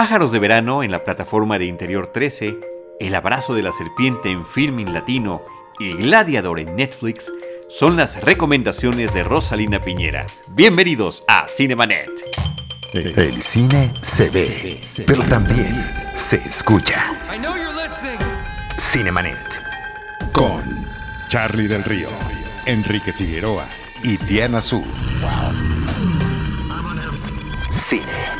Pájaros de verano en la plataforma de Interior 13, El abrazo de la serpiente en Filming Latino y Gladiador en Netflix son las recomendaciones de Rosalina Piñera. Bienvenidos a Cinemanet. El cine se ve, pero también se escucha. Cinemanet. Con Charlie del Río, Enrique Figueroa y Diana Su. Cine,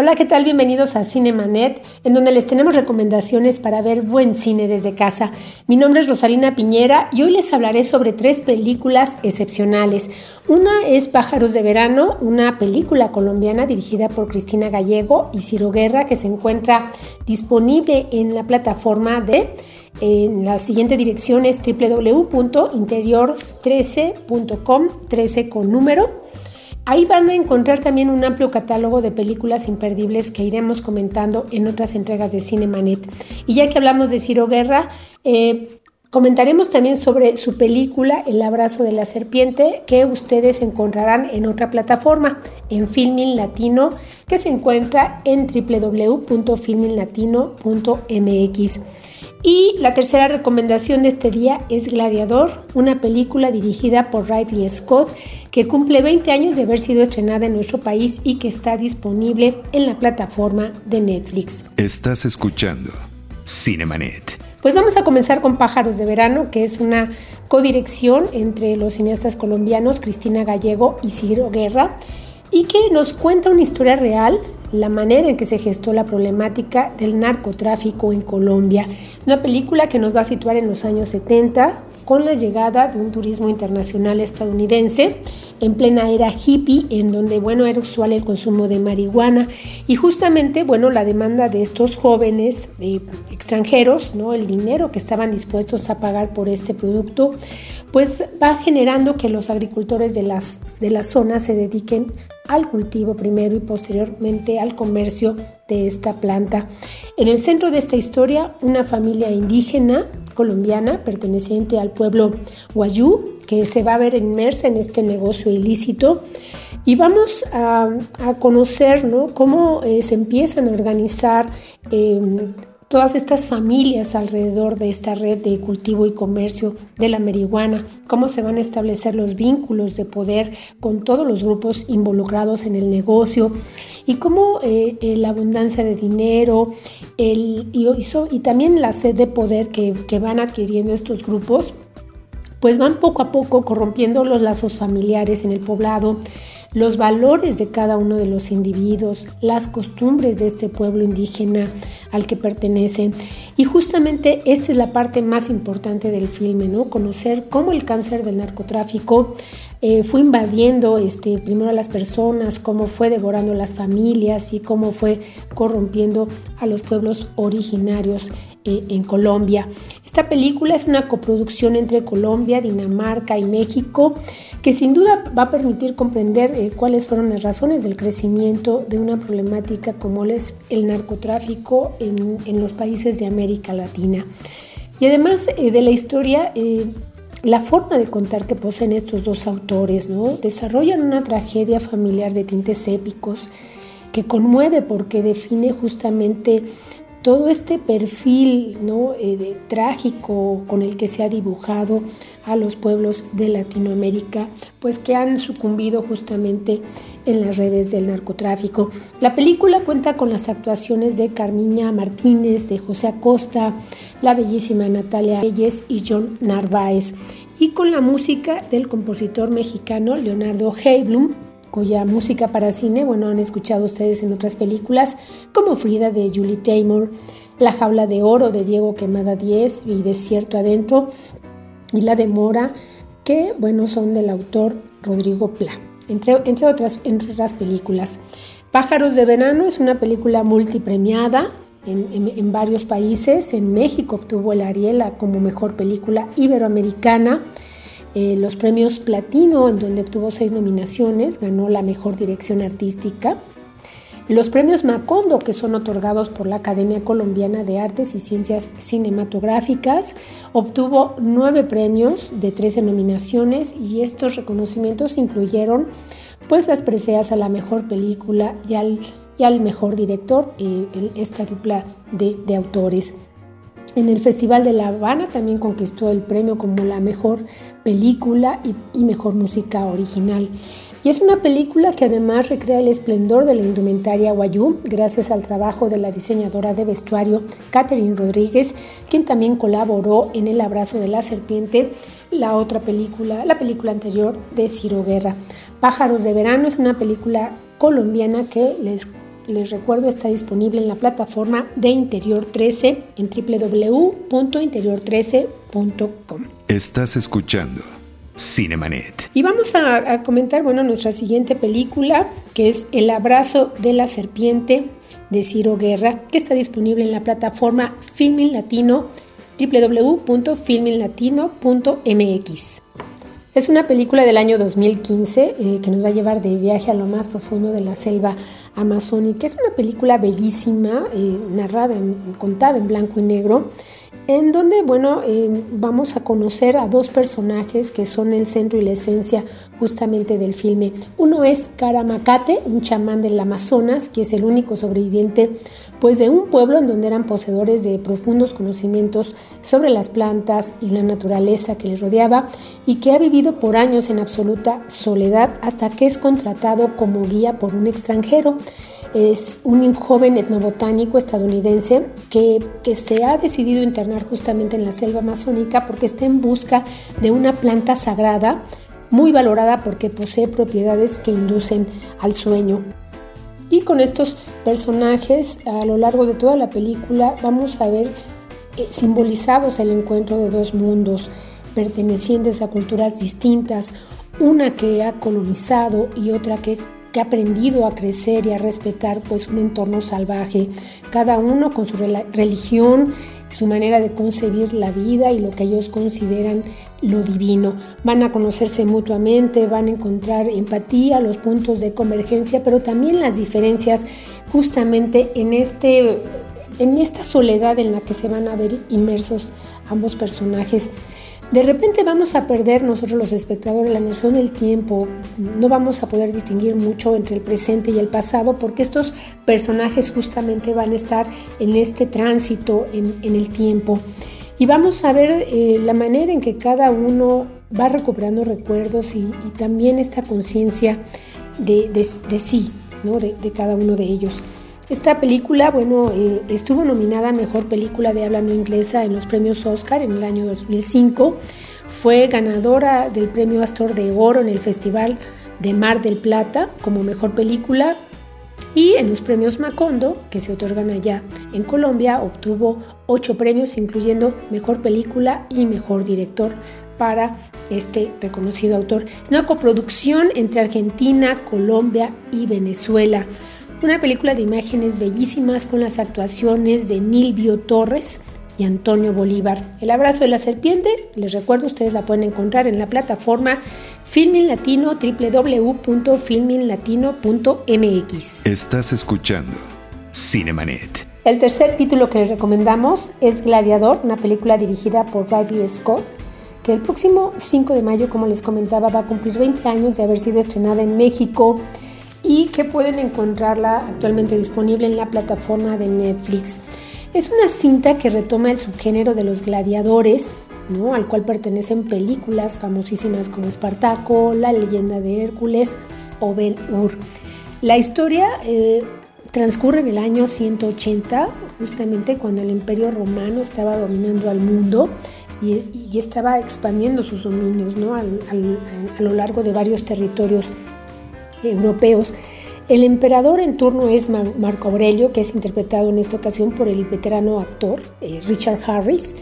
Hola, ¿qué tal? Bienvenidos a Cinemanet, en donde les tenemos recomendaciones para ver buen cine desde casa. Mi nombre es Rosalina Piñera y hoy les hablaré sobre tres películas excepcionales. Una es Pájaros de Verano, una película colombiana dirigida por Cristina Gallego y Ciro Guerra que se encuentra disponible en la plataforma de en la siguiente dirección es www.interior13.com, 13 con número. Ahí van a encontrar también un amplio catálogo de películas imperdibles que iremos comentando en otras entregas de Cinemanet. Y ya que hablamos de Ciro Guerra, eh, Comentaremos también sobre su película El abrazo de la serpiente que ustedes encontrarán en otra plataforma, en Filming Latino, que se encuentra en www.filminglatino.mx. Y la tercera recomendación de este día es Gladiador, una película dirigida por Ridley Scott que cumple 20 años de haber sido estrenada en nuestro país y que está disponible en la plataforma de Netflix. Estás escuchando Cinemanet. Pues vamos a comenzar con Pájaros de Verano, que es una codirección entre los cineastas colombianos Cristina Gallego y Ciro Guerra y que nos cuenta una historia real la manera en que se gestó la problemática del narcotráfico en Colombia. Una película que nos va a situar en los años 70 con la llegada de un turismo internacional estadounidense en plena era hippie, en donde, bueno, era usual el consumo de marihuana y justamente, bueno, la demanda de estos jóvenes extranjeros, ¿no? El dinero que estaban dispuestos a pagar por este producto, pues va generando que los agricultores de las, de la zona se dediquen al cultivo primero y posteriormente al comercio de esta planta. En el centro de esta historia, una familia indígena colombiana perteneciente al pueblo Guayú, que se va a ver inmersa en este negocio ilícito. Y vamos a, conocer cómo eh, se empiezan a organizar em, todas estas familias alrededor de esta red de cultivo y comercio de la marihuana, cómo se van a establecer los vínculos de poder con todos los grupos involucrados en el negocio y cómo eh, eh, la abundancia de dinero el, y, también la sed de poder que, que van adquiriendo estos grupos, pues van poco a poco corrompiendo los lazos familiares en el poblado, los valores de cada uno de los individuos, las costumbres de este pueblo indígena al que pertenecen. Y justamente esta es la parte más importante del filme, ¿no? Conocer cómo el cáncer del narcotráfico eh, fue invadiendo este, primero a las personas, cómo fue devorando las familias y cómo fue corrompiendo a los pueblos originarios eh, en Colombia. Esta película es una coproducción entre Colombia, Dinamarca y México que sin duda va a permitir comprender eh, cuáles fueron las razones del crecimiento de una problemática como es el narcotráfico en, los países de América Latina. Y además eh, de la historia, la forma de contar que poseen estos dos autores, ¿no? Desarrollan una tragedia familiar de tintes épicos que conmueve porque define justamente todo este perfil ¿no? Eh, trágico con el que se ha dibujado a los pueblos de Latinoamérica, pues que han sucumbido justamente en las redes del narcotráfico. La película cuenta con las actuaciones de Carmiña Martínez, de José Acosta, la bellísima Natalia Reyes y John Narváez, y con la música del compositor mexicano Leonardo Heiblum, cuya música para cine, bueno, han escuchado ustedes en otras películas, como Frida de Julie Taymor, La jaula de oro de Diego Quemada 10 y Desierto Adentro, y La Demora, que, bueno, son del autor Rodrigo Pla, entre, entre, otras, entre otras películas. Pájaros de Verano es una película multipremiada en, en, varios países. En México obtuvo el Ariela como mejor película iberoamericana. Eh, los premios Platino, en donde obtuvo seis nominaciones, ganó la mejor dirección artística. Los premios Macondo, que son otorgados por la Academia Colombiana de Artes y Ciencias Cinematográficas, obtuvo nueve premios de 13 nominaciones y estos reconocimientos incluyeron pues las preseas a la mejor película y al, y al mejor director, eh, esta dupla de, de autores. En el Festival de La Habana también conquistó el premio como la mejor película y, mejor música original. Y es una película que además recrea el esplendor de la indumentaria Guayú, gracias al trabajo de la diseñadora de vestuario Catherine Rodríguez, quien también colaboró en El abrazo de la serpiente, la otra película, la película anterior de Ciro Guerra. Pájaros de verano es una película colombiana que les les recuerdo, está disponible en la plataforma de Interior 13 en www.interior13.com. Estás escuchando Cinemanet. Y vamos a, comentar, bueno, nuestra siguiente película, que es El abrazo de la serpiente de Ciro Guerra, que está disponible en la plataforma Filmin Latino www.filminlatino.mx. Es una película del año 2015 eh, que nos va a llevar de viaje a lo más profundo de la selva amazónica. Es una película bellísima, eh, narrada, contada en blanco y negro, en donde, bueno, eh, vamos a conocer a dos personajes que son el centro y la esencia justamente del filme. Uno es Karamacate, un chamán del Amazonas, que es el único sobreviviente pues de un pueblo en donde eran poseedores de profundos conocimientos sobre las plantas y la naturaleza que les rodeaba y que ha vivido por años en absoluta soledad hasta que es contratado como guía por un extranjero es un joven etnobotánico estadounidense que, que, se ha decidido internar justamente en la selva amazónica porque está en busca de una planta sagrada muy valorada porque posee propiedades que inducen al sueño. Y con estos personajes a lo largo de toda la película vamos a ver eh, simbolizados el encuentro de dos mundos pertenecientes a culturas distintas, una que ha colonizado y otra que que ha aprendido a crecer y a respetar pues un entorno salvaje, cada uno con su religión, su manera de concebir la vida y lo que ellos consideran lo divino. Van a conocerse mutuamente, van a encontrar empatía, los puntos de convergencia, pero también las diferencias justamente en este en esta soledad en la que se van a ver inmersos ambos personajes. De repente vamos a perder nosotros los espectadores la noción del tiempo, no vamos a poder distinguir mucho entre el presente y el pasado porque estos personajes justamente van a estar en este tránsito en, el tiempo. Y vamos a ver eh, la manera en que cada uno va recuperando recuerdos y, también esta conciencia de, sí, ¿no? de cada uno de ellos. Esta película, bueno, eh, estuvo nominada a Mejor Película de Habla No Inglesa en los premios Oscar en el año 2005. Fue ganadora del premio Astor de Oro en el Festival de Mar del Plata como Mejor Película. Y en los premios Macondo, que se otorgan allá en Colombia, obtuvo ocho premios, incluyendo Mejor Película y Mejor Director para este reconocido autor. Es una coproducción entre Argentina, Colombia y Venezuela. Una película de imágenes bellísimas con las actuaciones de Nilvio Torres y Antonio Bolívar. El abrazo de la serpiente, les recuerdo, ustedes la pueden encontrar en la plataforma Filmin Latino www.filminlatino.mx. Estás escuchando Cinemanet. El tercer título que les recomendamos es Gladiador, una película dirigida por Ridley Scott, que el próximo 5 de mayo, como les comentaba, va a cumplir 20 años de haber sido estrenada en México y que pueden encontrarla actualmente disponible en la plataforma de Netflix. Es una cinta que retoma el subgénero de los gladiadores, ¿no? al cual pertenecen películas famosísimas como Espartaco, La leyenda de Hércules o Ben Hur. La historia eh, transcurre en el año 180, justamente cuando el imperio romano estaba dominando al mundo y, estaba expandiendo sus dominios ¿no? a lo largo de varios territorios europeos. El emperador en turno es Marco Aurelio, que es interpretado en esta ocasión por el veterano actor eh, Richard Harris,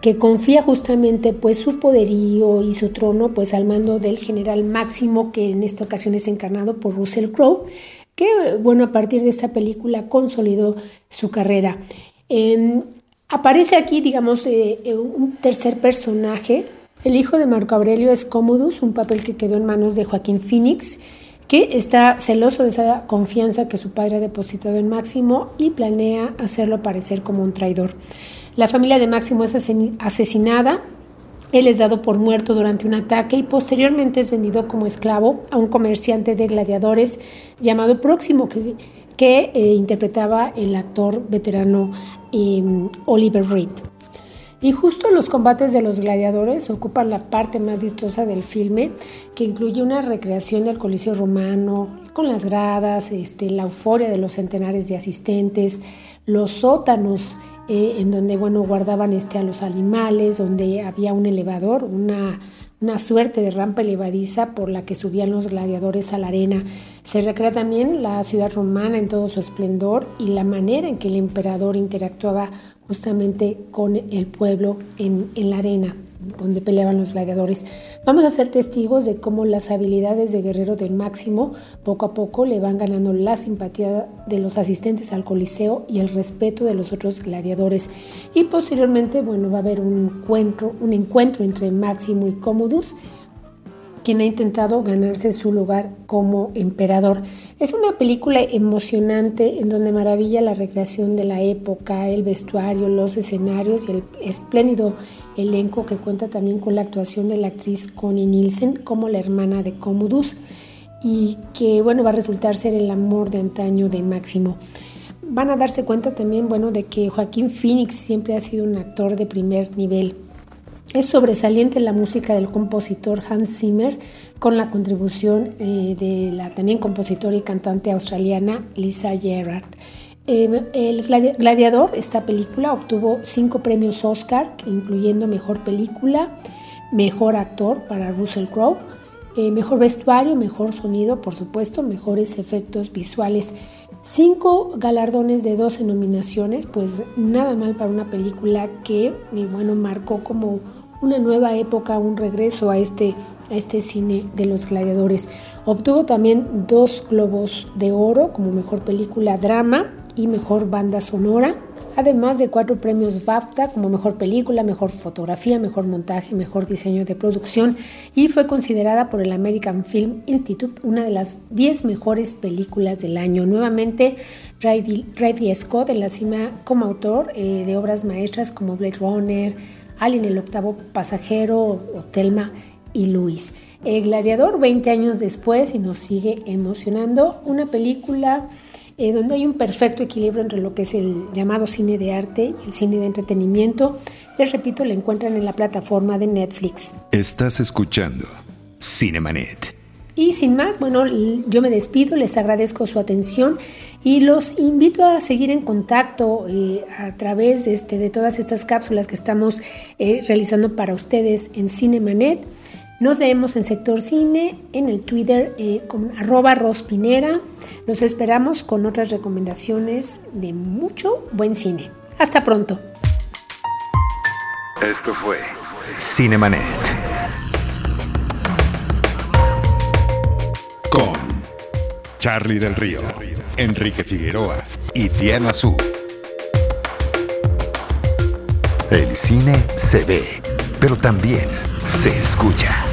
que confía justamente pues su poderío y su trono pues al mando del general Máximo, que en esta ocasión es encarnado por Russell Crowe, que bueno, a partir de esta película consolidó su carrera. Em, aparece aquí, digamos, eh, un tercer personaje. El hijo de Marco Aurelio es Commodus, un papel que quedó en manos de Joaquín Phoenix que está celoso de esa confianza que su padre ha depositado en Máximo y planea hacerlo parecer como un traidor. La familia de Máximo es asesinada, él es dado por muerto durante un ataque y posteriormente es vendido como esclavo a un comerciante de gladiadores llamado Próximo, que, eh, interpretaba el actor veterano em, Oliver Reed. Y justo los combates de los gladiadores ocupan la parte más vistosa del filme, que incluye una recreación del Coliseo Romano, con las gradas, este, la euforia de los centenares de asistentes, los sótanos eh, en donde bueno, guardaban este, a los animales, donde había un elevador, una, una suerte de rampa elevadiza por la que subían los gladiadores a la arena. Se recrea también la ciudad romana en todo su esplendor y la manera en que el emperador interactuaba justamente con el pueblo en, la arena donde peleaban los gladiadores. Vamos a ser testigos de cómo las habilidades de guerrero del máximo poco a poco le van ganando la simpatía de los asistentes al coliseo y el respeto de los otros gladiadores. Y posteriormente, bueno, va a haber un encuentro, un encuentro entre Máximo y Commodus quien ha intentado ganarse su lugar como emperador. Es una película emocionante en donde maravilla la recreación de la época, el vestuario, los escenarios y el espléndido elenco que cuenta también con la actuación de la actriz Connie Nielsen como la hermana de Commodus y que bueno va a resultar ser el amor de antaño de Máximo. Van a darse cuenta también bueno de que Joaquín Phoenix siempre ha sido un actor de primer nivel es sobresaliente la música del compositor Hans Zimmer con la contribución eh, de la también compositora y cantante australiana Lisa Gerrard. Eh, el Gladiador, esta película, obtuvo cinco premios Oscar, incluyendo Mejor Película, Mejor Actor para Russell Crowe, eh, Mejor Vestuario, Mejor Sonido, por supuesto, Mejores Efectos Visuales. Cinco galardones de 12 nominaciones, pues nada mal para una película que, bueno, marcó como una nueva época, un regreso a este, a este cine de los gladiadores. Obtuvo también dos globos de oro como mejor película drama y mejor banda sonora, además de cuatro premios BAFTA como mejor película, mejor fotografía, mejor montaje, mejor diseño de producción y fue considerada por el American Film Institute una de las 10 mejores películas del año. Nuevamente, Ridley, Scott en la cima como autor eh, de obras maestras como Blade Runner, Alien, el octavo pasajero, Otelma y Luis. El Gladiador, 20 años después, y nos sigue emocionando, una película eh, donde hay un perfecto equilibrio entre lo que es el llamado cine de arte y el cine de entretenimiento. Les repito, la encuentran en la plataforma de Netflix. Estás escuchando Cinemanet. Y sin más, bueno, yo me despido, les agradezco su atención y los invito a seguir en contacto eh, a través de, este, de todas estas cápsulas que estamos eh, realizando para ustedes en Cinemanet. Nos leemos en Sector Cine, en el Twitter eh, con arroba rospinera. Los esperamos con otras recomendaciones de mucho buen cine. Hasta pronto. Esto fue Cinemanet. Con Charlie del Río. Enrique Figueroa y Diana Su. El cine se ve, pero también se escucha.